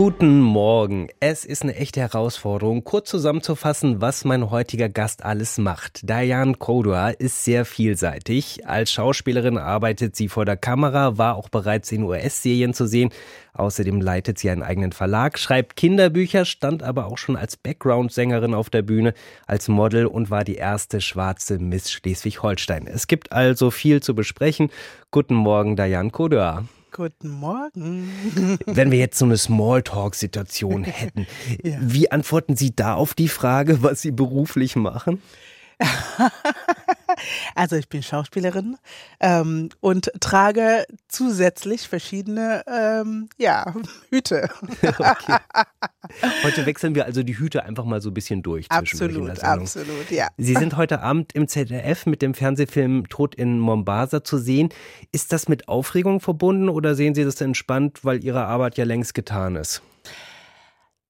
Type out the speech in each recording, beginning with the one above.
Guten Morgen. Es ist eine echte Herausforderung, kurz zusammenzufassen, was mein heutiger Gast alles macht. Diane Kodua ist sehr vielseitig. Als Schauspielerin arbeitet sie vor der Kamera, war auch bereits in US-Serien zu sehen. Außerdem leitet sie einen eigenen Verlag, schreibt Kinderbücher, stand aber auch schon als Background-Sängerin auf der Bühne, als Model und war die erste schwarze Miss Schleswig-Holstein. Es gibt also viel zu besprechen. Guten Morgen, Diane Kodua. Guten Morgen. Wenn wir jetzt so eine Smalltalk-Situation hätten, ja. wie antworten Sie da auf die Frage, was Sie beruflich machen? Also ich bin Schauspielerin ähm, und trage zusätzlich verschiedene ähm, ja, Hüte. Okay. Heute wechseln wir also die Hüte einfach mal so ein bisschen durch. Absolut, absolut, ja. Sie sind heute Abend im ZDF mit dem Fernsehfilm Tod in Mombasa zu sehen. Ist das mit Aufregung verbunden oder sehen Sie das entspannt, weil Ihre Arbeit ja längst getan ist?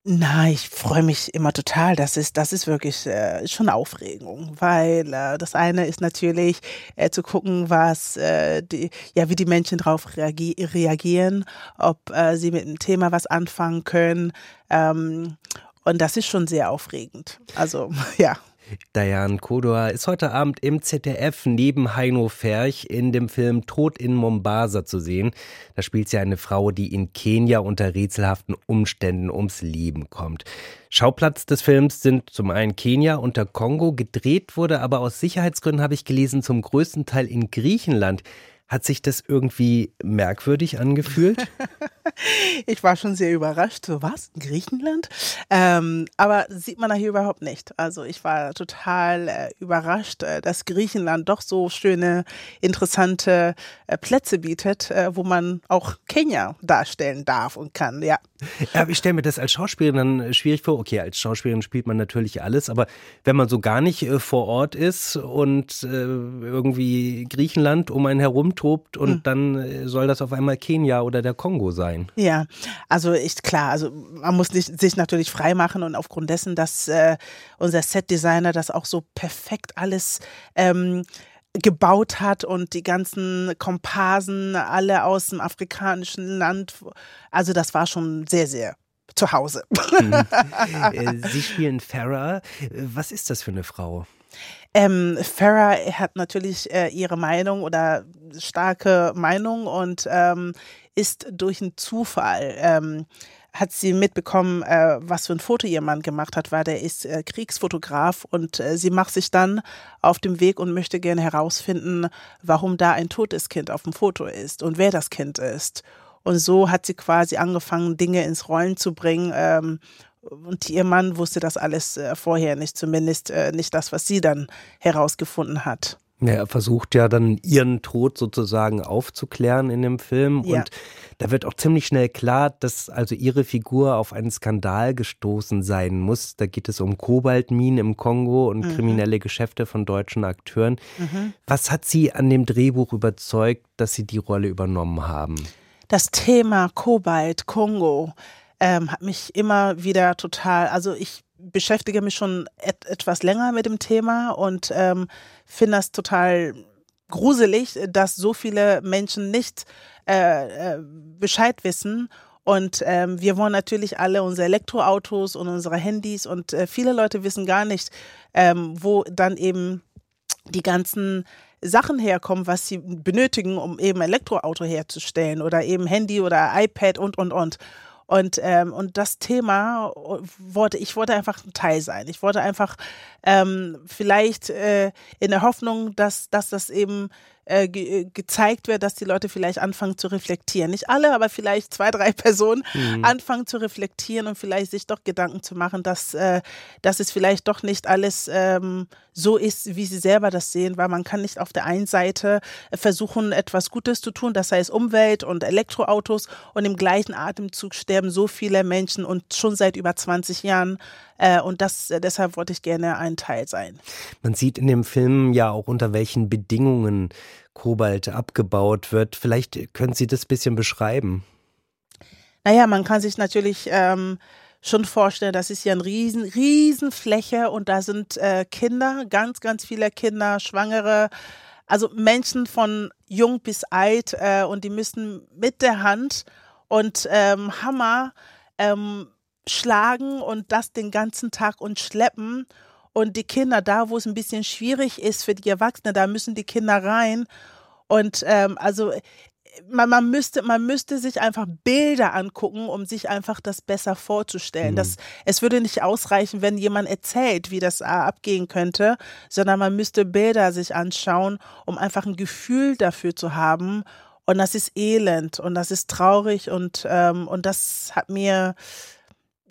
Na, ich freue mich immer total. Das ist, das ist wirklich äh, schon Aufregung, weil äh, das eine ist natürlich äh, zu gucken, was äh, die, ja, wie die Menschen darauf reagi reagieren, ob äh, sie mit dem Thema was anfangen können. Ähm, und das ist schon sehr aufregend. Also ja. Diane Kodor ist heute Abend im ZDF neben Heino Ferch in dem Film Tod in Mombasa zu sehen. Da spielt sie eine Frau, die in Kenia unter rätselhaften Umständen ums Leben kommt. Schauplatz des Films sind zum einen Kenia und der Kongo. Gedreht wurde aber aus Sicherheitsgründen, habe ich gelesen, zum größten Teil in Griechenland. Hat sich das irgendwie merkwürdig angefühlt? ich war schon sehr überrascht. So was? Griechenland? Ähm, aber sieht man da hier überhaupt nicht. Also ich war total äh, überrascht, äh, dass Griechenland doch so schöne, interessante äh, Plätze bietet, äh, wo man auch Kenia darstellen darf und kann. Ja. ja ich stelle mir das als Schauspielerin dann äh, schwierig vor. Okay, als Schauspielerin spielt man natürlich alles, aber wenn man so gar nicht äh, vor Ort ist und irgendwie Griechenland um einen herum tobt und hm. dann soll das auf einmal Kenia oder der Kongo sein. Ja, also ist klar, also man muss nicht, sich natürlich frei machen und aufgrund dessen, dass äh, unser Setdesigner das auch so perfekt alles ähm, gebaut hat und die ganzen Komparsen alle aus dem afrikanischen Land, also das war schon sehr, sehr zu Hause. Mhm. Äh, Sie spielen Farah. Was ist das für eine Frau? Ähm, Farah hat natürlich äh, ihre Meinung oder starke Meinung und ähm, ist durch einen Zufall. Ähm, hat sie mitbekommen, äh, was für ein Foto ihr Mann gemacht hat, weil der ist äh, Kriegsfotograf und äh, sie macht sich dann auf dem Weg und möchte gerne herausfinden, warum da ein totes Kind auf dem Foto ist und wer das Kind ist. Und so hat sie quasi angefangen, Dinge ins Rollen zu bringen ähm, und ihr Mann wusste das alles äh, vorher nicht, zumindest äh, nicht das, was sie dann herausgefunden hat. Ja, er versucht ja dann ihren Tod sozusagen aufzuklären in dem Film. Ja. Und da wird auch ziemlich schnell klar, dass also ihre Figur auf einen Skandal gestoßen sein muss. Da geht es um Kobaltminen im Kongo und mhm. kriminelle Geschäfte von deutschen Akteuren. Mhm. Was hat Sie an dem Drehbuch überzeugt, dass Sie die Rolle übernommen haben? Das Thema Kobalt, Kongo, ähm, hat mich immer wieder total, also ich beschäftige mich schon et etwas länger mit dem Thema und ähm, finde das total gruselig, dass so viele Menschen nicht äh, äh, Bescheid wissen. Und ähm, wir wollen natürlich alle unsere Elektroautos und unsere Handys und äh, viele Leute wissen gar nicht, ähm, wo dann eben die ganzen Sachen herkommen, was sie benötigen, um eben Elektroauto herzustellen oder eben Handy oder iPad und, und, und. Und, ähm, und das Thema wollte, ich wollte einfach ein Teil sein. Ich wollte einfach ähm, vielleicht äh, in der Hoffnung, dass, dass das eben äh, ge gezeigt wird, dass die Leute vielleicht anfangen zu reflektieren. Nicht alle, aber vielleicht zwei, drei Personen mhm. anfangen zu reflektieren und vielleicht sich doch Gedanken zu machen, dass, äh, dass es vielleicht doch nicht alles ähm, so ist, wie sie selber das sehen, weil man kann nicht auf der einen Seite versuchen, etwas Gutes zu tun, das heißt Umwelt und Elektroautos und im gleichen Atemzug sterben so viele Menschen und schon seit über 20 Jahren äh, und das, äh, deshalb wollte ich gerne ein Teil sein. Man sieht in dem Film ja auch, unter welchen Bedingungen Kobalt abgebaut wird. Vielleicht können Sie das ein bisschen beschreiben. Naja, man kann sich natürlich ähm, schon vorstellen, das ist ja eine riesen, riesen Fläche und da sind äh, Kinder, ganz, ganz viele Kinder, Schwangere, also Menschen von jung bis alt äh, und die müssen mit der Hand und ähm, Hammer ähm, schlagen und das den ganzen Tag und schleppen. Und die Kinder, da wo es ein bisschen schwierig ist für die Erwachsenen, da müssen die Kinder rein. Und ähm, also man, man, müsste, man müsste sich einfach Bilder angucken, um sich einfach das besser vorzustellen. Mhm. Das, es würde nicht ausreichen, wenn jemand erzählt, wie das abgehen könnte, sondern man müsste Bilder sich anschauen, um einfach ein Gefühl dafür zu haben. Und das ist elend und das ist traurig und, ähm, und das hat mir,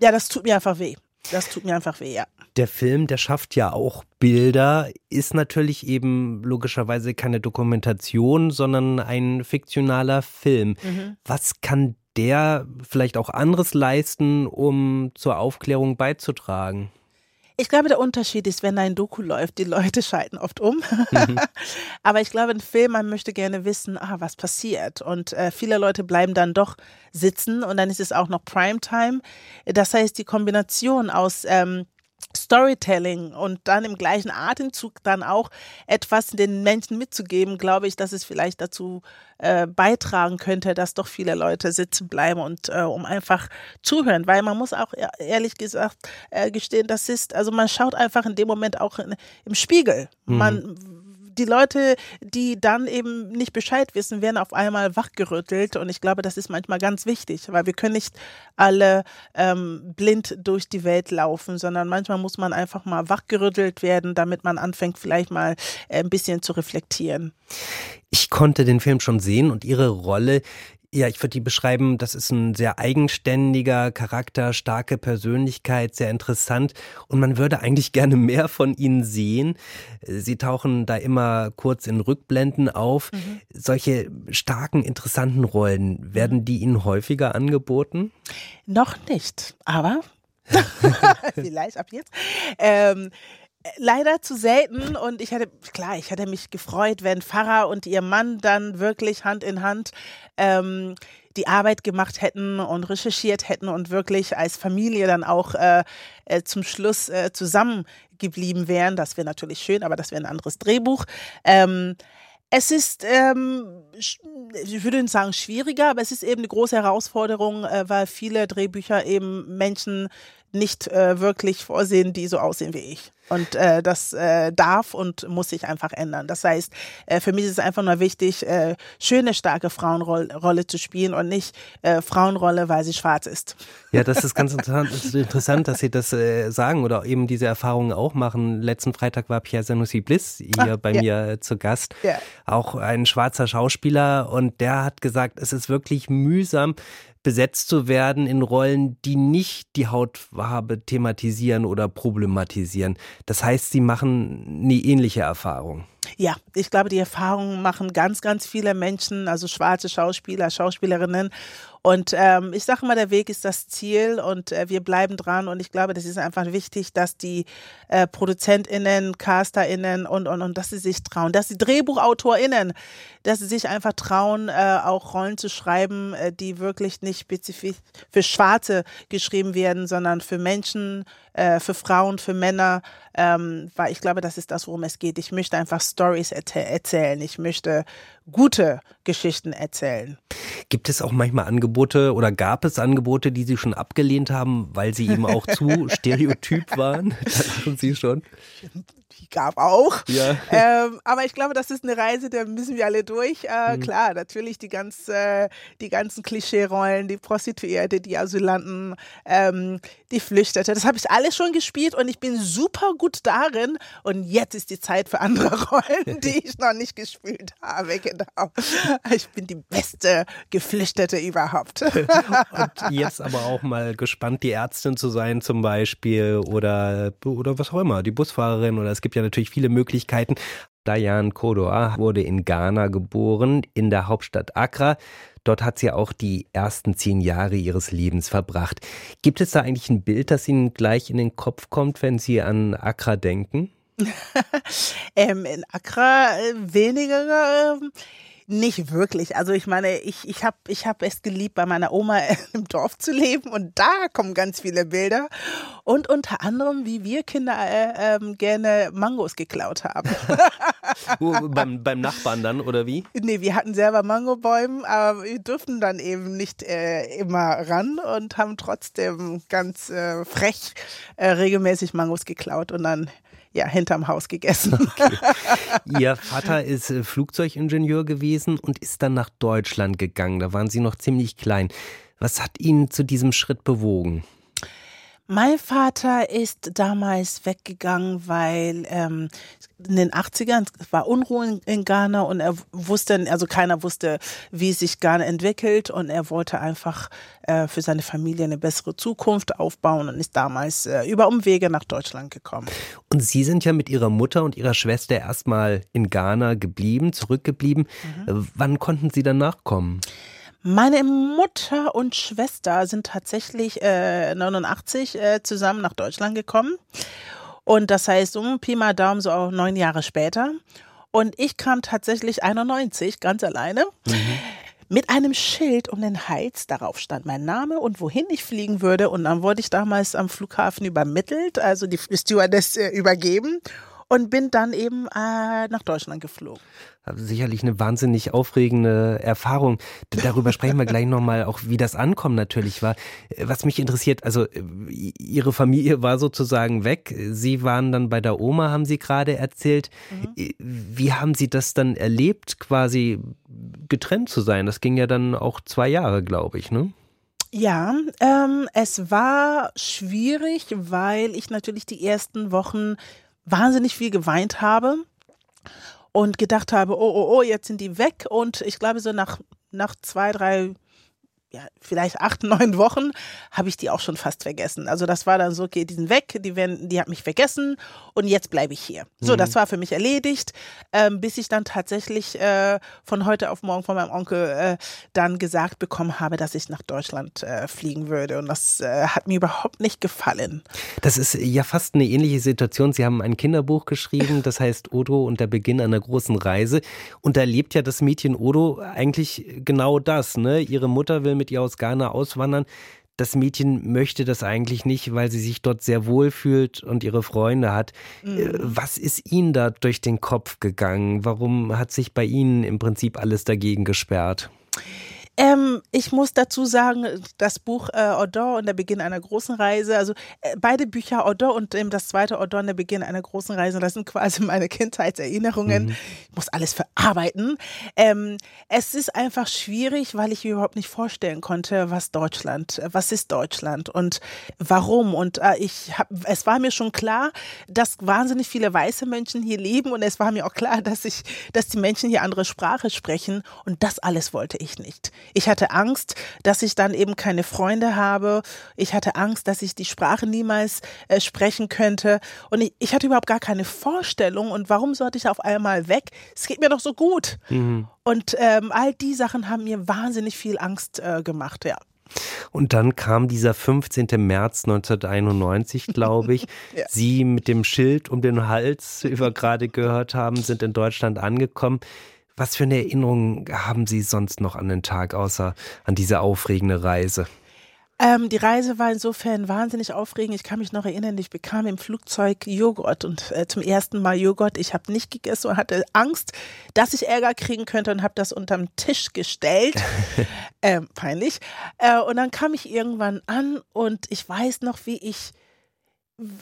ja, das tut mir einfach weh. Das tut mir einfach weh, ja. Der Film, der schafft ja auch Bilder, ist natürlich eben logischerweise keine Dokumentation, sondern ein fiktionaler Film. Mhm. Was kann der vielleicht auch anderes leisten, um zur Aufklärung beizutragen? Ich glaube, der Unterschied ist, wenn ein Doku läuft, die Leute schalten oft um. Mhm. Aber ich glaube, ein Film, man möchte gerne wissen, ah, was passiert. Und äh, viele Leute bleiben dann doch sitzen und dann ist es auch noch Primetime. Das heißt, die Kombination aus ähm, Storytelling und dann im gleichen Atemzug dann auch etwas den Menschen mitzugeben, glaube ich, dass es vielleicht dazu äh, beitragen könnte, dass doch viele Leute sitzen bleiben und äh, um einfach zuhören, weil man muss auch ehrlich gesagt äh, gestehen, das ist, also man schaut einfach in dem Moment auch in, im Spiegel. Mhm. Man die Leute, die dann eben nicht Bescheid wissen, werden auf einmal wachgerüttelt. Und ich glaube, das ist manchmal ganz wichtig, weil wir können nicht alle ähm, blind durch die Welt laufen, sondern manchmal muss man einfach mal wachgerüttelt werden, damit man anfängt, vielleicht mal äh, ein bisschen zu reflektieren. Ich konnte den Film schon sehen und ihre Rolle ja, ich würde die beschreiben, das ist ein sehr eigenständiger Charakter, starke Persönlichkeit, sehr interessant und man würde eigentlich gerne mehr von ihnen sehen. Sie tauchen da immer kurz in Rückblenden auf. Mhm. Solche starken, interessanten Rollen, werden die Ihnen häufiger angeboten? Noch nicht, aber vielleicht ab jetzt. Ähm, leider zu selten und ich hätte, klar, ich hätte mich gefreut, wenn Pfarrer und ihr Mann dann wirklich Hand in Hand ähm, die Arbeit gemacht hätten und recherchiert hätten und wirklich als Familie dann auch äh, äh, zum Schluss äh, zusammengeblieben wären. Das wäre natürlich schön, aber das wäre ein anderes Drehbuch. Ähm, es ist, ähm, ich würde sagen schwieriger, aber es ist eben eine große Herausforderung, äh, weil viele Drehbücher eben Menschen nicht äh, wirklich vorsehen, die so aussehen wie ich. Und äh, das äh, darf und muss sich einfach ändern. Das heißt, äh, für mich ist es einfach nur wichtig, äh, schöne, starke Frauenrolle zu spielen und nicht äh, Frauenrolle, weil sie schwarz ist. Ja, das ist ganz interessant, dass Sie das äh, sagen oder eben diese Erfahrungen auch machen. Letzten Freitag war Pierre Sanusi Bliss hier ah, bei ja. mir zu Gast. Ja. Auch ein schwarzer Schauspieler und der hat gesagt, es ist wirklich mühsam, besetzt zu werden in Rollen, die nicht die Hautfarbe thematisieren oder problematisieren. Das heißt, sie machen eine ähnliche Erfahrung. Ja, ich glaube, die Erfahrungen machen ganz, ganz viele Menschen, also schwarze Schauspieler, Schauspielerinnen. Und ähm, ich sage mal, der Weg ist das Ziel und äh, wir bleiben dran. Und ich glaube, das ist einfach wichtig, dass die äh, ProduzentInnen, CasterInnen und, und, und, dass sie sich trauen, dass die DrehbuchautorInnen, dass sie sich einfach trauen, äh, auch Rollen zu schreiben, äh, die wirklich nicht spezifisch für Schwarze geschrieben werden, sondern für Menschen, äh, für Frauen, für Männer, ähm, weil ich glaube, das ist das, worum es geht. Ich möchte einfach Stories erzählen. Ich möchte gute Geschichten erzählen. Gibt es auch manchmal Angebote oder gab es Angebote, die Sie schon abgelehnt haben, weil sie eben auch zu stereotyp waren? Da lachen Sie schon gab auch. Ja. Ähm, aber ich glaube, das ist eine Reise, da müssen wir alle durch. Äh, mhm. Klar, natürlich die, ganz, äh, die ganzen Klischee-Rollen, die Prostituierte, die Asylanten, ähm, die Flüchtete. Das habe ich alles schon gespielt und ich bin super gut darin. Und jetzt ist die Zeit für andere Rollen, die ich noch nicht gespielt habe. Genau. Ich bin die beste Geflüchtete überhaupt. und jetzt aber auch mal gespannt, die Ärztin zu sein zum Beispiel oder, oder was auch immer, die Busfahrerin oder es gibt ja natürlich viele Möglichkeiten. Diane Kodoa wurde in Ghana geboren, in der Hauptstadt Accra. Dort hat sie auch die ersten zehn Jahre ihres Lebens verbracht. Gibt es da eigentlich ein Bild, das Ihnen gleich in den Kopf kommt, wenn Sie an Accra denken? ähm, in Accra äh, weniger. Äh, Nicht wirklich. Also ich meine, ich, ich habe ich hab es geliebt, bei meiner Oma im Dorf zu leben und da kommen ganz viele Bilder. Und unter anderem, wie wir Kinder äh, äh, gerne Mangos geklaut haben. beim, beim Nachbarn dann, oder wie? Nee, wir hatten selber Mangobäume, aber wir durften dann eben nicht äh, immer ran und haben trotzdem ganz äh, frech äh, regelmäßig Mangos geklaut und dann ja, hinterm Haus gegessen. Okay. Ihr Vater ist äh, Flugzeugingenieur gewesen und ist dann nach Deutschland gegangen. Da waren Sie noch ziemlich klein. Was hat ihn zu diesem Schritt bewogen? Mein Vater ist damals weggegangen, weil ähm, in den 80ern war Unruhe in Ghana und er wusste, also keiner wusste, wie sich Ghana entwickelt und er wollte einfach äh, für seine Familie eine bessere Zukunft aufbauen und ist damals äh, über Umwege nach Deutschland gekommen. Und Sie sind ja mit Ihrer Mutter und Ihrer Schwester erstmal in Ghana geblieben, zurückgeblieben. Mhm. Wann konnten Sie dann nachkommen? Meine Mutter und Schwester sind tatsächlich äh, 89 äh, zusammen nach Deutschland gekommen. Und das heißt, um Pi mal Daumen, so auch neun Jahre später. Und ich kam tatsächlich 91 ganz alleine. Mhm. Mit einem Schild um den Hals, darauf stand mein Name und wohin ich fliegen würde. Und dann wurde ich damals am Flughafen übermittelt, also die Stewardess äh, übergeben und bin dann eben äh, nach Deutschland geflogen. Sicherlich eine wahnsinnig aufregende Erfahrung. Darüber sprechen wir gleich nochmal, auch wie das Ankommen natürlich war. Was mich interessiert, also Ihre Familie war sozusagen weg. Sie waren dann bei der Oma, haben Sie gerade erzählt. Mhm. Wie haben Sie das dann erlebt, quasi getrennt zu sein? Das ging ja dann auch zwei Jahre, glaube ich, ne? Ja, ähm, es war schwierig, weil ich natürlich die ersten Wochen wahnsinnig viel geweint habe und gedacht habe, oh, oh, oh, jetzt sind die weg. Und ich glaube, so nach, nach zwei, drei ja, vielleicht acht, neun Wochen habe ich die auch schon fast vergessen. Also das war dann so, okay, die sind weg, die, werden, die hat mich vergessen und jetzt bleibe ich hier. So, mhm. das war für mich erledigt, ähm, bis ich dann tatsächlich äh, von heute auf morgen von meinem Onkel äh, dann gesagt bekommen habe, dass ich nach Deutschland äh, fliegen würde. Und das äh, hat mir überhaupt nicht gefallen. Das ist ja fast eine ähnliche Situation. Sie haben ein Kinderbuch geschrieben, das heißt Odo und der Beginn einer großen Reise. Und da lebt ja das Mädchen Odo eigentlich genau das. Ne? Ihre Mutter will mit ihr aus Ghana auswandern. Das Mädchen möchte das eigentlich nicht, weil sie sich dort sehr wohl fühlt und ihre Freunde hat. Mhm. Äh, was ist Ihnen da durch den Kopf gegangen? Warum hat sich bei Ihnen im Prinzip alles dagegen gesperrt? Ähm, ich muss dazu sagen, das Buch äh, Odor und der Beginn einer großen Reise, also äh, beide Bücher Odor und ähm, das zweite Odor und der Beginn einer großen Reise, das sind quasi meine Kindheitserinnerungen. Mhm. Ich muss alles verarbeiten. Ähm, es ist einfach schwierig, weil ich mir überhaupt nicht vorstellen konnte, was Deutschland, äh, was ist Deutschland und warum. Und äh, ich hab, es war mir schon klar, dass wahnsinnig viele weiße Menschen hier leben und es war mir auch klar, dass ich, dass die Menschen hier andere Sprache sprechen und das alles wollte ich nicht. Ich hatte Angst, dass ich dann eben keine Freunde habe. Ich hatte Angst, dass ich die Sprache niemals äh, sprechen könnte. Und ich, ich, hatte überhaupt gar keine Vorstellung. Und warum sollte ich auf einmal weg? Es geht mir doch so gut. Mhm. Und ähm, all die Sachen haben mir wahnsinnig viel Angst äh, gemacht, ja. Und dann kam dieser 15. März 1991, glaube ich. ja. Sie mit dem Schild um den Hals, wie wir gerade gehört haben, sind in Deutschland angekommen. Was für eine Erinnerung haben Sie sonst noch an den Tag, außer an diese aufregende Reise? Ähm, die Reise war insofern wahnsinnig aufregend. Ich kann mich noch erinnern, ich bekam im Flugzeug Joghurt und äh, zum ersten Mal Joghurt. Ich habe nicht gegessen und hatte Angst, dass ich Ärger kriegen könnte und habe das unterm Tisch gestellt. ähm, peinlich. Äh, und dann kam ich irgendwann an und ich weiß noch, wie ich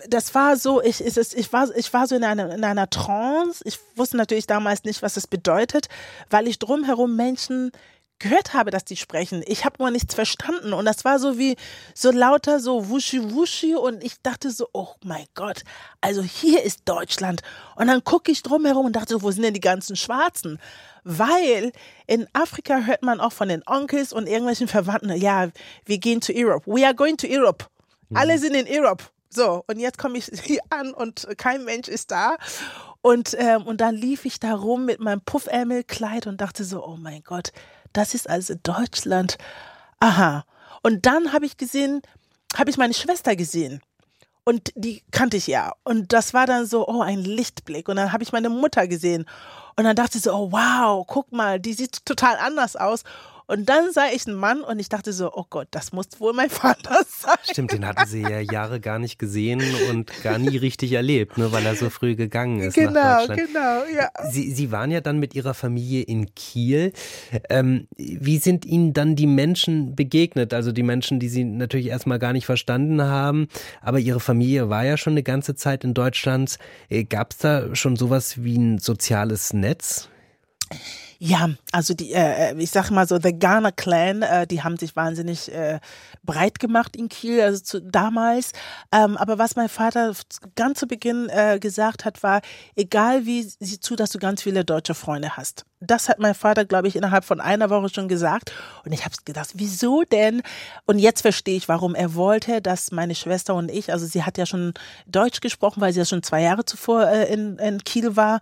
das war so, ich, ich, ich, war, ich war so in einer, in einer Trance. Ich wusste natürlich damals nicht, was es bedeutet, weil ich drumherum Menschen gehört habe, dass die sprechen. Ich habe nur nichts verstanden und das war so wie so lauter so wuschi wuschi und ich dachte so, oh mein Gott, also hier ist Deutschland. Und dann gucke ich drumherum und dachte so, wo sind denn die ganzen Schwarzen? Weil in Afrika hört man auch von den Onkels und irgendwelchen Verwandten, ja, wir gehen to Europe. We are going to Europe. Alle mhm. sind in Europe. So, und jetzt komme ich hier an und kein Mensch ist da. Und, ähm, und dann lief ich da rum mit meinem Puffärmelkleid und dachte so, oh mein Gott, das ist also Deutschland. Aha. Und dann habe ich gesehen, habe ich meine Schwester gesehen. Und die kannte ich ja. Und das war dann so, oh, ein Lichtblick. Und dann habe ich meine Mutter gesehen. Und dann dachte ich so, oh, wow, guck mal, die sieht total anders aus. Und dann sah ich einen Mann und ich dachte so, oh Gott, das muss wohl mein Vater sein. Stimmt, den hatten sie ja Jahre gar nicht gesehen und gar nie richtig erlebt, ne, weil er so früh gegangen ist genau, nach Deutschland. Genau, ja. Sie, sie waren ja dann mit Ihrer Familie in Kiel. Ähm, wie sind Ihnen dann die Menschen begegnet? Also die Menschen, die Sie natürlich erstmal gar nicht verstanden haben, aber Ihre Familie war ja schon eine ganze Zeit in Deutschland. Äh, Gab es da schon sowas wie ein soziales Netz? Ja, also die, äh, ich sag mal so, The Ghana Clan, äh, die haben sich wahnsinnig äh, breit gemacht in Kiel, also zu, damals. Ähm, aber was mein Vater ganz zu Beginn äh, gesagt hat, war, egal wie, sieh zu, dass du ganz viele deutsche Freunde hast. Das hat mein Vater, glaube ich, innerhalb von einer Woche schon gesagt. Und ich habe gedacht, wieso denn? Und jetzt verstehe ich, warum er wollte, dass meine Schwester und ich, also sie hat ja schon Deutsch gesprochen, weil sie ja schon zwei Jahre zuvor äh, in, in Kiel war.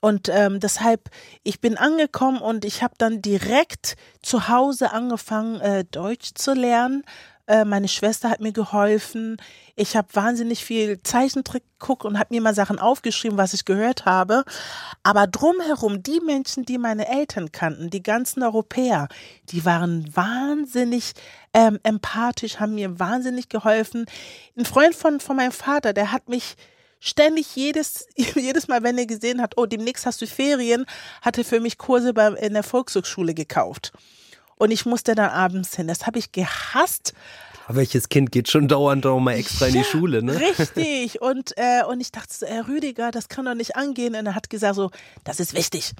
Und ähm, deshalb, ich bin angekommen und ich habe dann direkt zu Hause angefangen, äh, Deutsch zu lernen. Äh, meine Schwester hat mir geholfen. Ich habe wahnsinnig viel Zeichentrick geguckt und habe mir mal Sachen aufgeschrieben, was ich gehört habe. Aber drumherum, die Menschen, die meine Eltern kannten, die ganzen Europäer, die waren wahnsinnig ähm, empathisch, haben mir wahnsinnig geholfen. Ein Freund von, von meinem Vater, der hat mich ständig jedes, jedes Mal, wenn er gesehen hat, oh, demnächst hast du Ferien, hat er für mich Kurse bei, in der Volkshochschule gekauft. Und ich musste dann abends hin. Das habe ich gehasst. Aber welches Kind geht schon dauernd auch mal extra in die Schule, ne? Richtig. Und, äh, und ich dachte so, Herr Rüdiger, das kann doch nicht angehen. Und er hat gesagt so, das ist wichtig.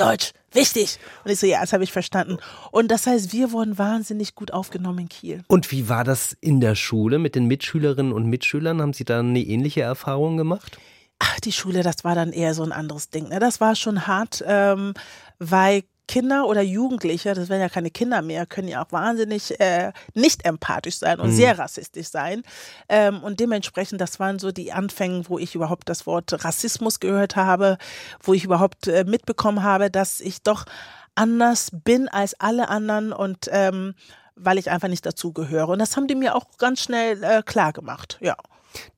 Deutsch, wichtig. Und ich so, ja, das habe ich verstanden. Und das heißt, wir wurden wahnsinnig gut aufgenommen in Kiel. Und wie war das in der Schule mit den Mitschülerinnen und Mitschülern? Haben Sie da eine ähnliche Erfahrung gemacht? Ach, die Schule, das war dann eher so ein anderes Ding. Ne? Das war schon hart, ähm, weil Kinder oder Jugendliche, das werden ja keine Kinder mehr, können ja auch wahnsinnig äh, nicht empathisch sein und mhm. sehr rassistisch sein. Ähm, und dementsprechend, das waren so die Anfänge, wo ich überhaupt das Wort Rassismus gehört habe, wo ich überhaupt äh, mitbekommen habe, dass ich doch anders bin als alle anderen und ähm, weil ich einfach nicht dazugehöre. Und das haben die mir auch ganz schnell äh, klar gemacht, ja.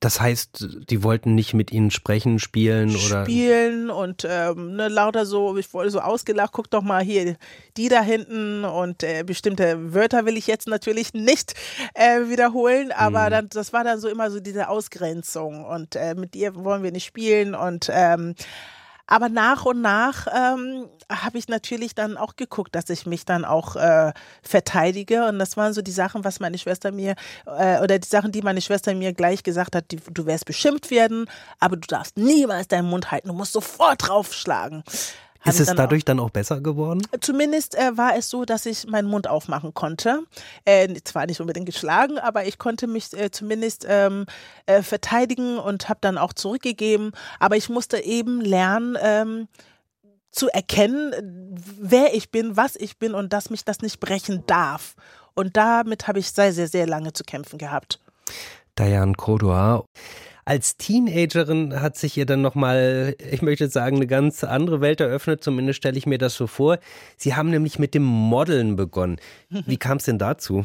Das heißt, die wollten nicht mit ihnen sprechen, spielen oder? Spielen und ähm, ne, lauter so, ich wurde so ausgelacht, guck doch mal hier, die da hinten und äh, bestimmte Wörter will ich jetzt natürlich nicht äh, wiederholen, aber mhm. dann, das war dann so immer so diese Ausgrenzung und äh, mit dir wollen wir nicht spielen und ähm, aber nach und nach ähm, habe ich natürlich dann auch geguckt, dass ich mich dann auch äh, verteidige. Und das waren so die Sachen, was meine Schwester mir, äh, oder die Sachen, die meine Schwester mir gleich gesagt hat, die, du wirst beschimpft werden, aber du darfst niemals deinen Mund halten, du musst sofort draufschlagen. Ist es dann dadurch auch, dann auch besser geworden? Zumindest äh, war es so, dass ich meinen Mund aufmachen konnte. Äh, zwar nicht unbedingt geschlagen, aber ich konnte mich äh, zumindest ähm, äh, verteidigen und habe dann auch zurückgegeben. Aber ich musste eben lernen, ähm, zu erkennen, wer ich bin, was ich bin und dass mich das nicht brechen darf. Und damit habe ich sehr, sehr, sehr lange zu kämpfen gehabt. Diane Kodoa. Als Teenagerin hat sich ihr dann nochmal, ich möchte sagen, eine ganz andere Welt eröffnet, zumindest stelle ich mir das so vor. Sie haben nämlich mit dem Modeln begonnen. Wie kam es denn dazu?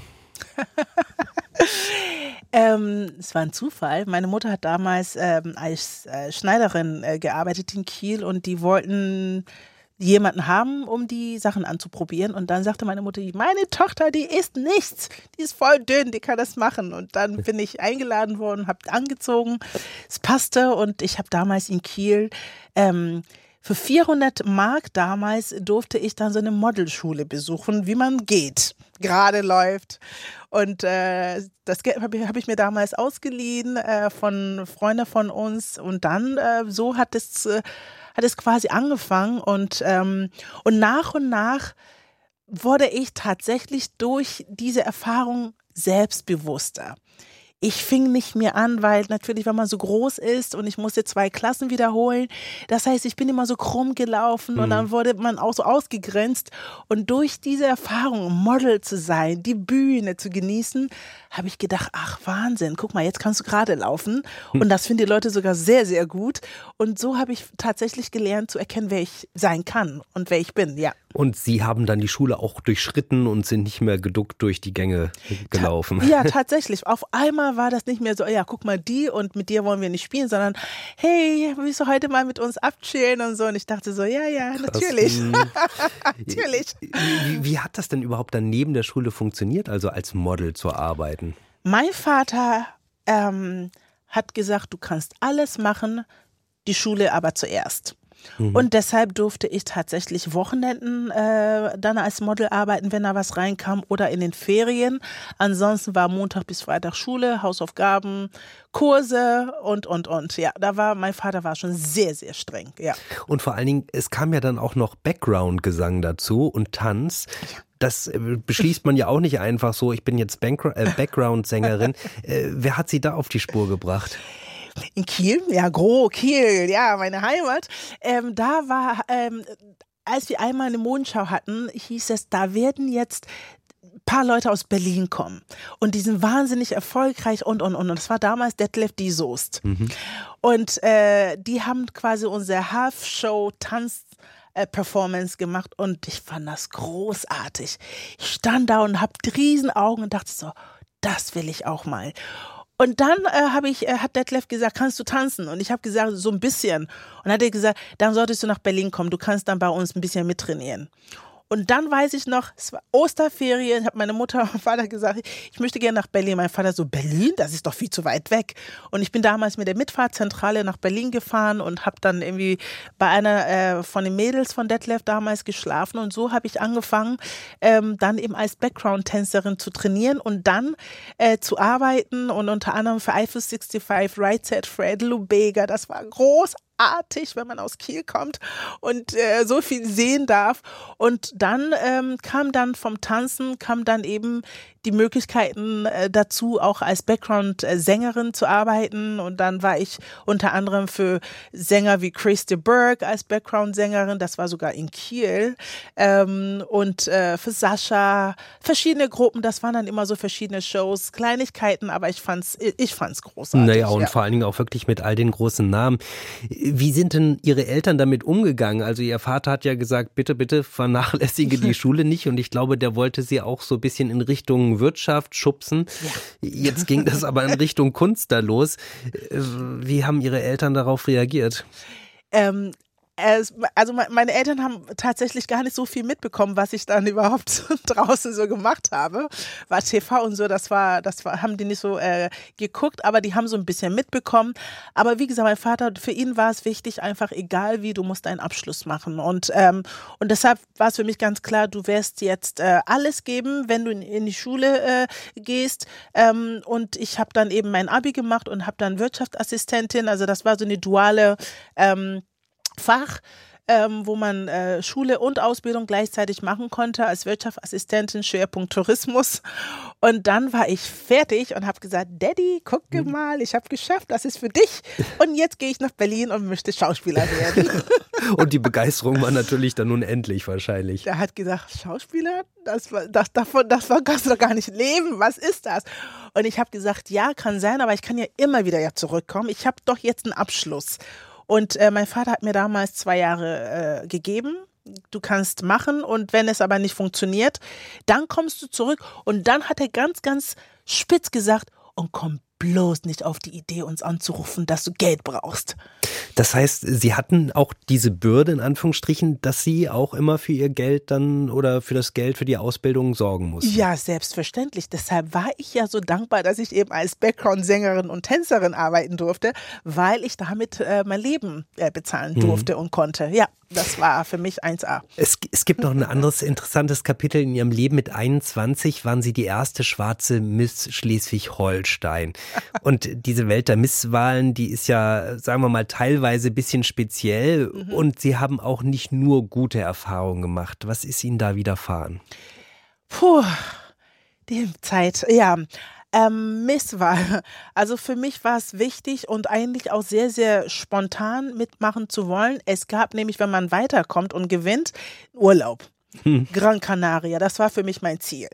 Ähm, es war ein Zufall. Meine Mutter hat damals ähm, als äh, Schneiderin äh, gearbeitet in Kiel und die wollten jemanden haben, um die Sachen anzuprobieren. Und dann sagte meine Mutter, meine Tochter, die isst nichts, die ist voll dünn, die kann das machen. Und dann bin ich eingeladen worden, habe angezogen, es passte und ich habe damals in Kiel ähm, für 400 Mark damals durfte ich dann so eine Modelschule besuchen, wie man geht, gerade läuft. Und äh, das Geld habe ich, hab ich, mir damals ausgeliehen äh, von Freunden von uns. Und dann äh, so hat es äh, hat es quasi angefangen und, ähm, und nach und nach wurde ich tatsächlich durch diese Erfahrung selbstbewusster ich fing nicht mehr an, weil natürlich, wenn man so groß ist und ich musste zwei Klassen wiederholen, das heißt, ich bin immer so krumm gelaufen mhm. und dann wurde man auch so ausgegrenzt. Und durch diese Erfahrung, Model zu sein, die Bühne zu genießen, habe ich gedacht, ach Wahnsinn, guck mal, jetzt kannst du gerade laufen. Mhm. Und das finden die Leute sogar sehr, sehr gut. Und so habe ich tatsächlich gelernt zu erkennen, wer ich sein kann und wer ich bin, ja. Und Sie haben dann die Schule auch durchschritten und sind nicht mehr geduckt durch die Gänge gelaufen. Ta ja, tatsächlich. Auf einmal war das nicht mehr so, ja, guck mal die und mit dir wollen wir nicht spielen, sondern hey, willst du heute mal mit uns abchillen und so. Und ich dachte so, ja, ja, natürlich. Hm. natürlich. Wie, wie hat das denn überhaupt dann neben der Schule funktioniert, also als Model zu arbeiten? Mein Vater ähm, hat gesagt, du kannst alles machen, die Schule aber zuerst. Mhm. Und deshalb durfte ich tatsächlich Wochenenden äh, dann als Model arbeiten, wenn da was reinkam oder in den Ferien. Ansonsten war Montag bis Freitag Schule, Hausaufgaben, Kurse und, und, und. Ja, da war, mein Vater war schon sehr, sehr streng, ja. Und vor allen Dingen, es kam ja dann auch noch Background-Gesang dazu und Tanz. Ja das äh, beschließt man ja auch nicht einfach so, ich bin jetzt äh, Background-Sängerin. äh, wer hat sie da auf die Spur gebracht? In Kiel, ja, Gro, Kiel, ja, meine Heimat. Ähm, da war, ähm, als wir einmal eine Mondschau hatten, hieß es, da werden jetzt ein paar Leute aus Berlin kommen und die sind wahnsinnig erfolgreich und und und. Und das war damals Detlef die Soest. Mhm. Und äh, die haben quasi unsere Half-Show-Tanz äh, Performance gemacht und ich fand das großartig. Ich stand da und hab riesen Augen und dachte so, das will ich auch mal. Und dann äh, habe ich, äh, hat Detlef gesagt, kannst du tanzen? Und ich habe gesagt, so ein bisschen. Und hat er gesagt, dann solltest du nach Berlin kommen, du kannst dann bei uns ein bisschen mittrainieren. Und dann weiß ich noch, es war Osterferien, habe meine Mutter und Vater gesagt, ich möchte gerne nach Berlin. Mein Vater so, Berlin, das ist doch viel zu weit weg. Und ich bin damals mit der Mitfahrzentrale nach Berlin gefahren und habe dann irgendwie bei einer äh, von den Mädels von Detlef damals geschlafen. Und so habe ich angefangen, ähm, dann eben als Background-Tänzerin zu trainieren und dann äh, zu arbeiten und unter anderem für Eiffel 65, Right Set, Fred Lubega. Das war großartig großartig, wenn man aus Kiel kommt und äh, so viel sehen darf. Und dann ähm, kam dann vom Tanzen, kam dann eben die Möglichkeiten äh, dazu, auch als Background-Sängerin zu arbeiten. Und dann war ich unter anderem für Sänger wie Chris de Burgh als Background-Sängerin. Das war sogar in Kiel. Ähm, und äh, für Sascha, verschiedene Gruppen. Das waren dann immer so verschiedene Shows, Kleinigkeiten, aber ich fand's, ich fand's großartig. Naja, und ja. vor allen Dingen auch wirklich mit all den großen Namen. Wie sind denn Ihre Eltern damit umgegangen? Also Ihr Vater hat ja gesagt, bitte, bitte vernachlässige die Schule nicht. Und ich glaube, der wollte Sie auch so ein bisschen in Richtung Wirtschaft schubsen. Ja. Jetzt ging das aber in Richtung Kunst da los. Äh, wie haben Ihre Eltern darauf reagiert? Ähm, also meine Eltern haben tatsächlich gar nicht so viel mitbekommen, was ich dann überhaupt draußen so gemacht habe. War TV und so, das war, das war, haben die nicht so äh, geguckt, aber die haben so ein bisschen mitbekommen. Aber wie gesagt, mein Vater, für ihn war es wichtig, einfach egal wie, du musst einen Abschluss machen. Und, ähm, und deshalb war es für mich ganz klar, du wirst jetzt äh, alles geben, wenn du in, in die Schule äh, gehst. Ähm, und ich habe dann eben mein Abi gemacht und habe dann Wirtschaftsassistentin, also das war so eine duale ähm, Fach, ähm, wo man äh, Schule und Ausbildung gleichzeitig machen konnte als Wirtschaftsassistentin, Schwerpunkt Tourismus. Und dann war ich fertig und habe gesagt, Daddy, guck mhm. mal, ich habe geschafft, das ist für dich. Und jetzt gehe ich nach Berlin und möchte Schauspieler werden. und die Begeisterung war natürlich dann unendlich wahrscheinlich. Er hat gesagt, Schauspieler, das, das, davon, das kannst du doch gar nicht leben. Was ist das? Und ich habe gesagt, ja, kann sein, aber ich kann ja immer wieder ja zurückkommen. Ich habe doch jetzt einen Abschluss. Und äh, mein Vater hat mir damals zwei Jahre äh, gegeben. Du kannst machen und wenn es aber nicht funktioniert, dann kommst du zurück. Und dann hat er ganz, ganz spitz gesagt, und komm bloß nicht auf die Idee, uns anzurufen, dass du Geld brauchst. Das heißt, Sie hatten auch diese Bürde in Anführungsstrichen, dass Sie auch immer für Ihr Geld dann oder für das Geld für die Ausbildung sorgen mussten. Ja, selbstverständlich. Deshalb war ich ja so dankbar, dass ich eben als Background-Sängerin und Tänzerin arbeiten durfte, weil ich damit äh, mein Leben äh, bezahlen mhm. durfte mhm. und konnte. Ja, das war für mich 1A. Es, es gibt noch ein anderes interessantes Kapitel in Ihrem Leben. Mit 21 waren Sie die erste schwarze Miss Schleswig-Holstein. Und diese Welt der Misswahlen, die ist ja, sagen wir mal, teilweise ein bisschen speziell. Mhm. Und Sie haben auch nicht nur gute Erfahrungen gemacht. Was ist Ihnen da widerfahren? Puh, die Zeit, ja. Ähm, Misswahl. Also für mich war es wichtig und eigentlich auch sehr, sehr spontan mitmachen zu wollen. Es gab nämlich, wenn man weiterkommt und gewinnt, Urlaub. Hm. Gran Canaria, das war für mich mein Ziel.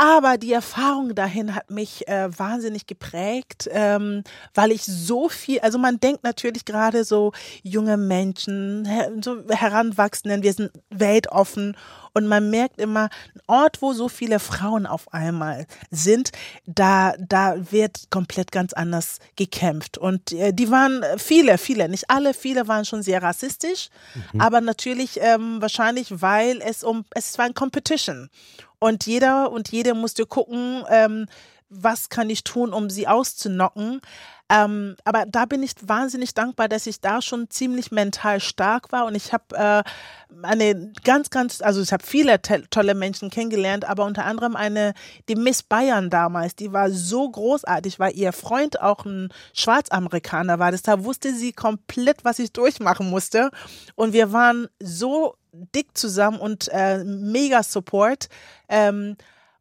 Aber die Erfahrung dahin hat mich äh, wahnsinnig geprägt, ähm, weil ich so viel, also man denkt natürlich gerade so junge Menschen, her, so Heranwachsenden, wir sind weltoffen und man merkt immer, ein Ort, wo so viele Frauen auf einmal sind, da, da wird komplett ganz anders gekämpft. Und äh, die waren viele, viele, nicht alle, viele waren schon sehr rassistisch, mhm. aber natürlich ähm, wahrscheinlich, weil es um, es war ein Competition. Und jeder und jede musste gucken, ähm, was kann ich tun, um sie auszunocken. Ähm, aber da bin ich wahnsinnig dankbar, dass ich da schon ziemlich mental stark war und ich habe äh, eine ganz, ganz, also ich habe viele tolle Menschen kennengelernt, aber unter anderem eine, die Miss Bayern damals, die war so großartig, weil ihr Freund auch ein Schwarzamerikaner war. Deshalb wusste sie komplett, was ich durchmachen musste und wir waren so dick zusammen und äh, mega Support. Ähm,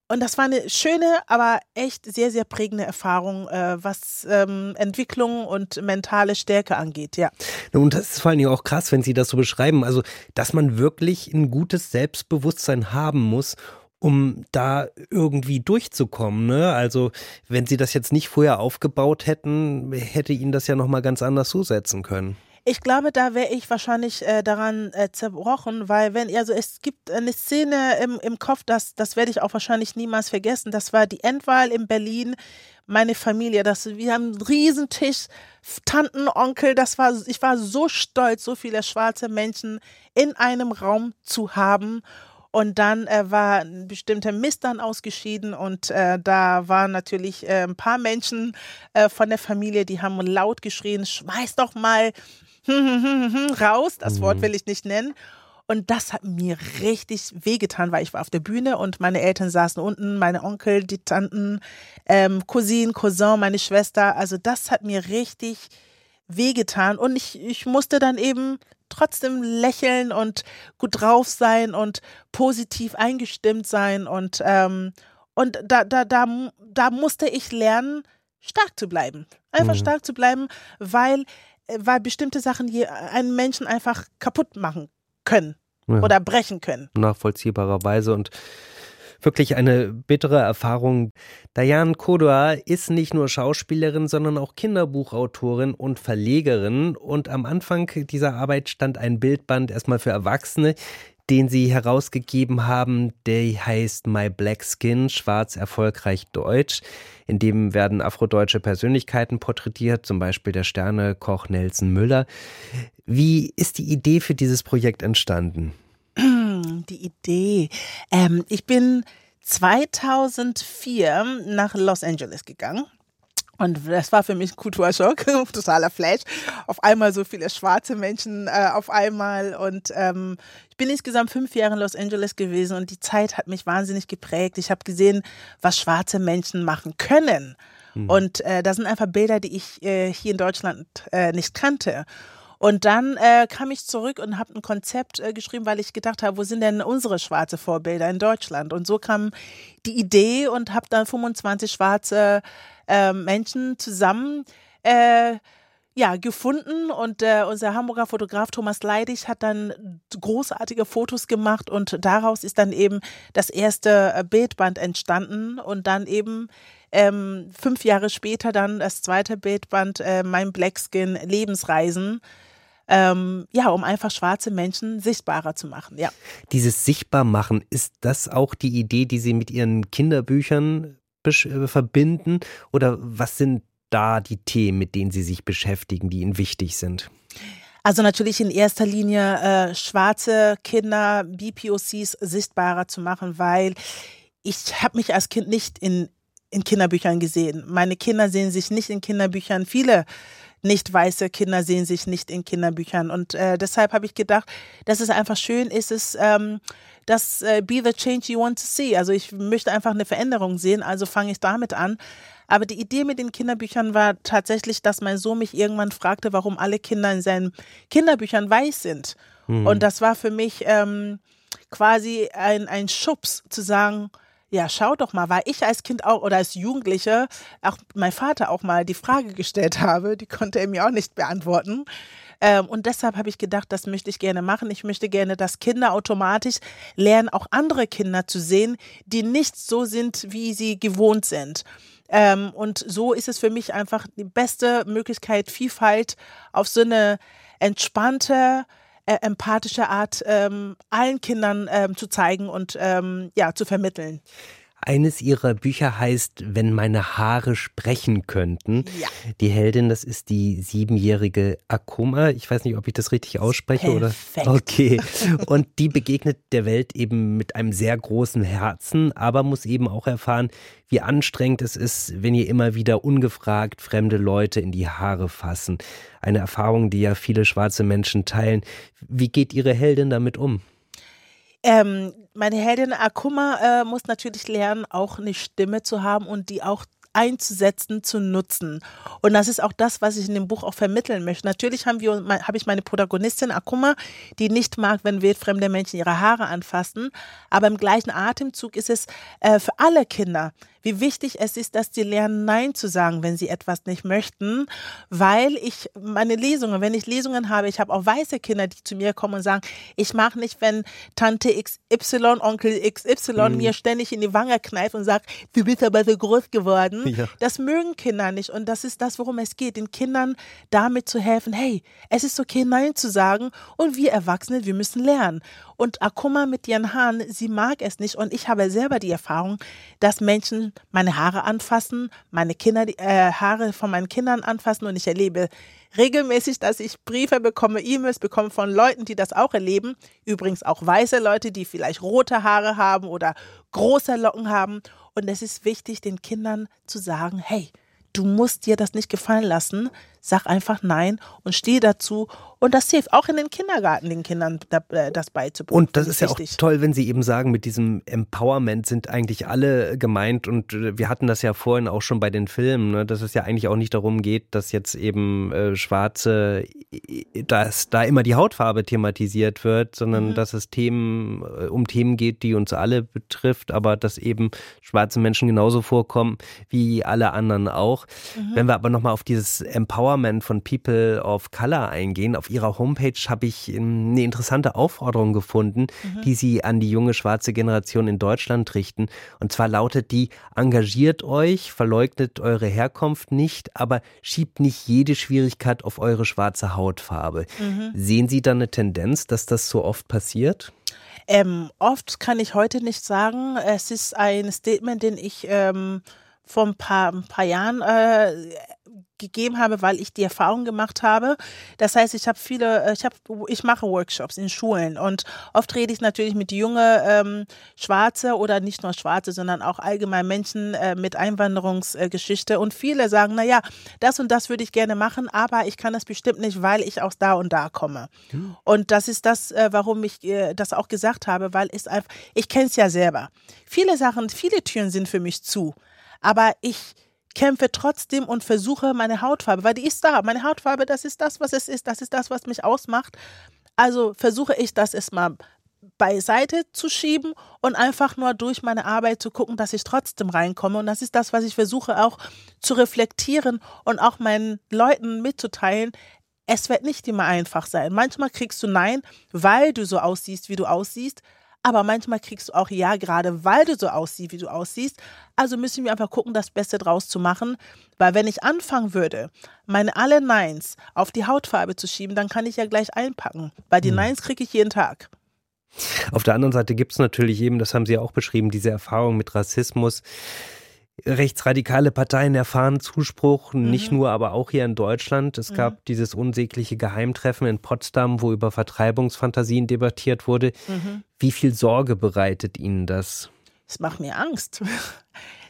und das war eine schöne, aber echt sehr, sehr prägende Erfahrung, äh, was ähm, Entwicklung und mentale Stärke angeht, ja. Und das ist vor Dingen auch krass, wenn Sie das so beschreiben. Also, dass man wirklich ein gutes Selbstbewusstsein haben muss, um da irgendwie durchzukommen. Ne? Also, wenn Sie das jetzt nicht vorher aufgebaut hätten, hätte Ihnen das ja nochmal ganz anders zusetzen können. Ich glaube, da wäre ich wahrscheinlich äh, daran äh, zerbrochen, weil wenn, also es gibt eine Szene im, im Kopf, das, das werde ich auch wahrscheinlich niemals vergessen. Das war die Endwahl in Berlin. Meine Familie, das, wir haben einen Riesentisch, Tanten, Onkel, das war, ich war so stolz, so viele schwarze Menschen in einem Raum zu haben. Und dann äh, war ein bestimmter Mist dann ausgeschieden und äh, da waren natürlich äh, ein paar Menschen äh, von der Familie, die haben laut geschrien, schmeiß doch mal raus. Das Wort mhm. will ich nicht nennen. Und das hat mir richtig wehgetan, weil ich war auf der Bühne und meine Eltern saßen unten, meine Onkel, die Tanten, ähm, Cousine, Cousin, meine Schwester. Also das hat mir richtig wehgetan. Und ich, ich musste dann eben trotzdem lächeln und gut drauf sein und positiv eingestimmt sein. Und, ähm, und da, da, da, da musste ich lernen, stark zu bleiben. Einfach mhm. stark zu bleiben, weil weil bestimmte Sachen einen Menschen einfach kaputt machen können ja. oder brechen können. Nachvollziehbarerweise und wirklich eine bittere Erfahrung. Diane Kodua ist nicht nur Schauspielerin, sondern auch Kinderbuchautorin und Verlegerin. Und am Anfang dieser Arbeit stand ein Bildband erstmal für Erwachsene, den sie herausgegeben haben. Der heißt My Black Skin, schwarz erfolgreich deutsch. In dem werden afrodeutsche Persönlichkeiten porträtiert, zum Beispiel der Sternekoch Nelson Müller. Wie ist die Idee für dieses Projekt entstanden? Die Idee. Ähm, ich bin 2004 nach Los Angeles gegangen und das war für mich ein Kulturschock, totaler Flash. Auf einmal so viele schwarze Menschen äh, auf einmal. Und ähm, ich bin insgesamt fünf Jahre in Los Angeles gewesen und die Zeit hat mich wahnsinnig geprägt. Ich habe gesehen, was schwarze Menschen machen können. Mhm. Und äh, das sind einfach Bilder, die ich äh, hier in Deutschland äh, nicht kannte. Und dann äh, kam ich zurück und habe ein Konzept äh, geschrieben, weil ich gedacht habe, wo sind denn unsere schwarze Vorbilder in Deutschland? Und so kam die Idee und habe dann 25 schwarze äh, Menschen zusammen äh, ja, gefunden und äh, unser Hamburger Fotograf Thomas Leidig hat dann großartige Fotos gemacht und daraus ist dann eben das erste äh, Bildband entstanden und dann eben ähm, fünf Jahre später dann das zweite Bildband äh, Mein Blackskin Lebensreisen. Ähm, ja, um einfach schwarze Menschen sichtbarer zu machen, ja. Dieses Sichtbarmachen, ist das auch die Idee, die Sie mit Ihren Kinderbüchern verbinden? Oder was sind da die Themen, mit denen Sie sich beschäftigen, die Ihnen wichtig sind? Also natürlich in erster Linie äh, schwarze Kinder, BPOCs sichtbarer zu machen, weil ich habe mich als Kind nicht in, in Kinderbüchern gesehen. Meine Kinder sehen sich nicht in Kinderbüchern. Viele nicht weiße Kinder sehen sich nicht in Kinderbüchern. Und äh, deshalb habe ich gedacht, dass es einfach schön ist, es ähm, das äh, Be the Change You Want to See. Also ich möchte einfach eine Veränderung sehen, also fange ich damit an. Aber die Idee mit den Kinderbüchern war tatsächlich, dass mein Sohn mich irgendwann fragte, warum alle Kinder in seinen Kinderbüchern weiß sind. Mhm. Und das war für mich ähm, quasi ein, ein Schubs zu sagen, ja, schau doch mal, weil ich als Kind auch oder als Jugendliche auch mein Vater auch mal die Frage gestellt habe, die konnte er mir auch nicht beantworten. Ähm, und deshalb habe ich gedacht, das möchte ich gerne machen. Ich möchte gerne, dass Kinder automatisch lernen, auch andere Kinder zu sehen, die nicht so sind, wie sie gewohnt sind. Ähm, und so ist es für mich einfach die beste Möglichkeit, Vielfalt auf so eine entspannte, äh, empathische Art ähm, allen Kindern ähm, zu zeigen und ähm, ja zu vermitteln. Eines ihrer Bücher heißt Wenn meine Haare sprechen könnten. Ja. Die Heldin, das ist die siebenjährige Akuma. Ich weiß nicht, ob ich das richtig ausspreche Perfekt. oder. Okay. Und die begegnet der Welt eben mit einem sehr großen Herzen, aber muss eben auch erfahren, wie anstrengend es ist, wenn ihr immer wieder ungefragt fremde Leute in die Haare fassen. Eine Erfahrung, die ja viele schwarze Menschen teilen. Wie geht ihre Heldin damit um? Ähm, meine Heldin Akuma äh, muss natürlich lernen, auch eine Stimme zu haben und die auch einzusetzen, zu nutzen. Und das ist auch das, was ich in dem Buch auch vermitteln möchte. Natürlich haben wir, habe ich meine Protagonistin Akuma, die nicht mag, wenn wildfremde Menschen ihre Haare anfassen. Aber im gleichen Atemzug ist es äh, für alle Kinder wie wichtig es ist, dass sie lernen, Nein zu sagen, wenn sie etwas nicht möchten, weil ich meine Lesungen, wenn ich Lesungen habe, ich habe auch weiße Kinder, die zu mir kommen und sagen, ich mache nicht, wenn Tante XY, Onkel XY mhm. mir ständig in die Wange kneift und sagt, du bist aber so groß geworden. Ja. Das mögen Kinder nicht und das ist das, worum es geht, den Kindern damit zu helfen, hey, es ist okay, Nein zu sagen und wir Erwachsene, wir müssen lernen. Und Akuma mit ihren Haaren, sie mag es nicht. Und ich habe selber die Erfahrung, dass Menschen meine Haare anfassen, meine Kinder, die äh, Haare von meinen Kindern anfassen. Und ich erlebe regelmäßig, dass ich Briefe bekomme, E-Mails bekomme von Leuten, die das auch erleben. Übrigens auch weiße Leute, die vielleicht rote Haare haben oder große Locken haben. Und es ist wichtig, den Kindern zu sagen, hey, du musst dir das nicht gefallen lassen. Sag einfach nein und steh dazu. Und das hilft auch in den Kindergarten, den Kindern äh, das beizubringen. Und das ist ja auch toll, wenn Sie eben sagen, mit diesem Empowerment sind eigentlich alle gemeint. Und äh, wir hatten das ja vorhin auch schon bei den Filmen, ne, dass es ja eigentlich auch nicht darum geht, dass jetzt eben äh, Schwarze, dass da immer die Hautfarbe thematisiert wird, sondern mhm. dass es Themen äh, um Themen geht, die uns alle betrifft, aber dass eben schwarze Menschen genauso vorkommen wie alle anderen auch. Mhm. Wenn wir aber nochmal auf dieses Empowerment Empowerment von People of Color eingehen. Auf ihrer Homepage habe ich ähm, eine interessante Aufforderung gefunden, mhm. die sie an die junge schwarze Generation in Deutschland richten. Und zwar lautet die, engagiert euch, verleugnet eure Herkunft nicht, aber schiebt nicht jede Schwierigkeit auf eure schwarze Hautfarbe. Mhm. Sehen Sie da eine Tendenz, dass das so oft passiert? Ähm, oft kann ich heute nicht sagen. Es ist ein Statement, den ich ähm, vor ein paar, ein paar Jahren äh, gegeben habe, weil ich die Erfahrung gemacht habe. Das heißt, ich habe viele, äh, ich habe, ich mache Workshops in Schulen und oft rede ich natürlich mit junge ähm, Schwarze oder nicht nur Schwarze, sondern auch allgemein Menschen äh, mit Einwanderungsgeschichte und viele sagen, na ja, das und das würde ich gerne machen, aber ich kann das bestimmt nicht, weil ich aus da und da komme. Mhm. Und das ist das, äh, warum ich äh, das auch gesagt habe, weil es einfach, ich kenne es ja selber. Viele Sachen, viele Türen sind für mich zu, aber ich kämpfe trotzdem und versuche meine Hautfarbe, weil die ist da. Meine Hautfarbe, das ist das, was es ist. Das ist das, was mich ausmacht. Also versuche ich das erstmal beiseite zu schieben und einfach nur durch meine Arbeit zu gucken, dass ich trotzdem reinkomme. Und das ist das, was ich versuche auch zu reflektieren und auch meinen Leuten mitzuteilen. Es wird nicht immer einfach sein. Manchmal kriegst du Nein, weil du so aussiehst, wie du aussiehst. Aber manchmal kriegst du auch Ja, gerade weil du so aussiehst, wie du aussiehst. Also müssen wir einfach gucken, das Beste draus zu machen. Weil wenn ich anfangen würde, meine alle Neins auf die Hautfarbe zu schieben, dann kann ich ja gleich einpacken. Weil die hm. Neins kriege ich jeden Tag. Auf der anderen Seite gibt es natürlich eben, das haben Sie ja auch beschrieben, diese Erfahrung mit Rassismus. Rechtsradikale Parteien erfahren Zuspruch, mhm. nicht nur, aber auch hier in Deutschland. Es mhm. gab dieses unsägliche Geheimtreffen in Potsdam, wo über Vertreibungsfantasien debattiert wurde. Mhm. Wie viel Sorge bereitet Ihnen das? Es macht mir Angst.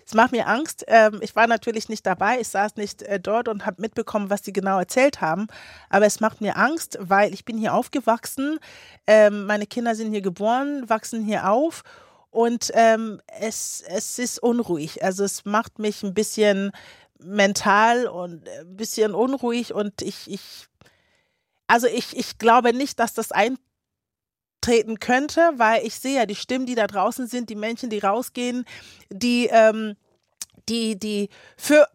Es macht mir Angst. Ähm, ich war natürlich nicht dabei, ich saß nicht äh, dort und habe mitbekommen, was sie genau erzählt haben. Aber es macht mir Angst, weil ich bin hier aufgewachsen. Ähm, meine Kinder sind hier geboren, wachsen hier auf und ähm, es, es ist unruhig. Also es macht mich ein bisschen mental und ein bisschen unruhig und ich, ich also ich, ich glaube nicht, dass das eintreten könnte, weil ich sehe ja die Stimmen, die da draußen sind, die Menschen, die rausgehen, die, ähm, die, die für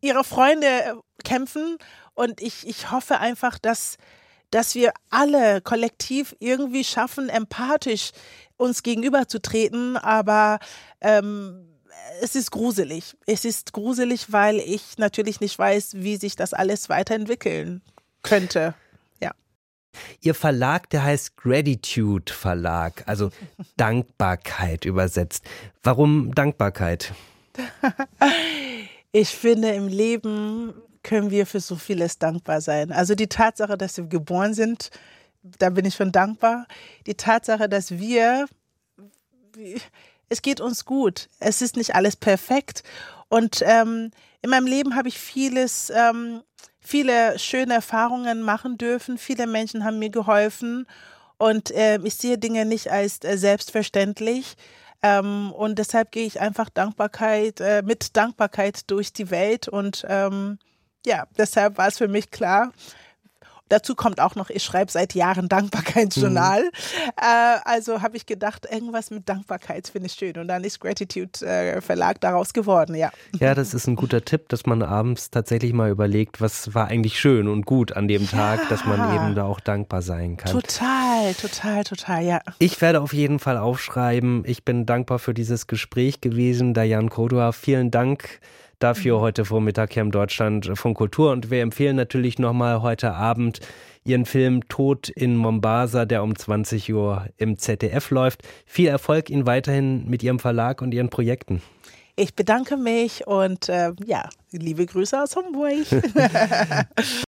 ihre Freunde kämpfen und ich, ich hoffe einfach, dass dass wir alle kollektiv irgendwie schaffen, empathisch uns gegenüberzutreten, aber ähm, es ist gruselig. Es ist gruselig, weil ich natürlich nicht weiß, wie sich das alles weiterentwickeln könnte. Ja. Ihr Verlag, der heißt Gratitude Verlag, also Dankbarkeit übersetzt. Warum Dankbarkeit? ich finde, im Leben können wir für so vieles dankbar sein. Also die Tatsache, dass wir geboren sind, da bin ich schon dankbar. Die Tatsache, dass wir, es geht uns gut. Es ist nicht alles perfekt. Und ähm, in meinem Leben habe ich vieles, ähm, viele schöne Erfahrungen machen dürfen. Viele Menschen haben mir geholfen. Und äh, ich sehe Dinge nicht als äh, selbstverständlich. Ähm, und deshalb gehe ich einfach Dankbarkeit, äh, mit Dankbarkeit durch die Welt. Und ähm, ja, deshalb war es für mich klar. Dazu kommt auch noch, ich schreibe seit Jahren Dankbarkeitsjournal. Mhm. Äh, also habe ich gedacht, irgendwas mit Dankbarkeit finde ich schön. Und dann ist Gratitude äh, Verlag daraus geworden, ja. Ja, das ist ein guter Tipp, dass man abends tatsächlich mal überlegt, was war eigentlich schön und gut an dem Tag, ja. dass man eben da auch dankbar sein kann. Total, total, total, ja. Ich werde auf jeden Fall aufschreiben. Ich bin dankbar für dieses Gespräch gewesen. Diane Kodua, vielen Dank dafür heute Vormittag hier im Deutschland von Kultur. Und wir empfehlen natürlich nochmal heute Abend Ihren Film Tod in Mombasa, der um 20 Uhr im ZDF läuft. Viel Erfolg Ihnen weiterhin mit Ihrem Verlag und Ihren Projekten. Ich bedanke mich und äh, ja, liebe Grüße aus Hamburg.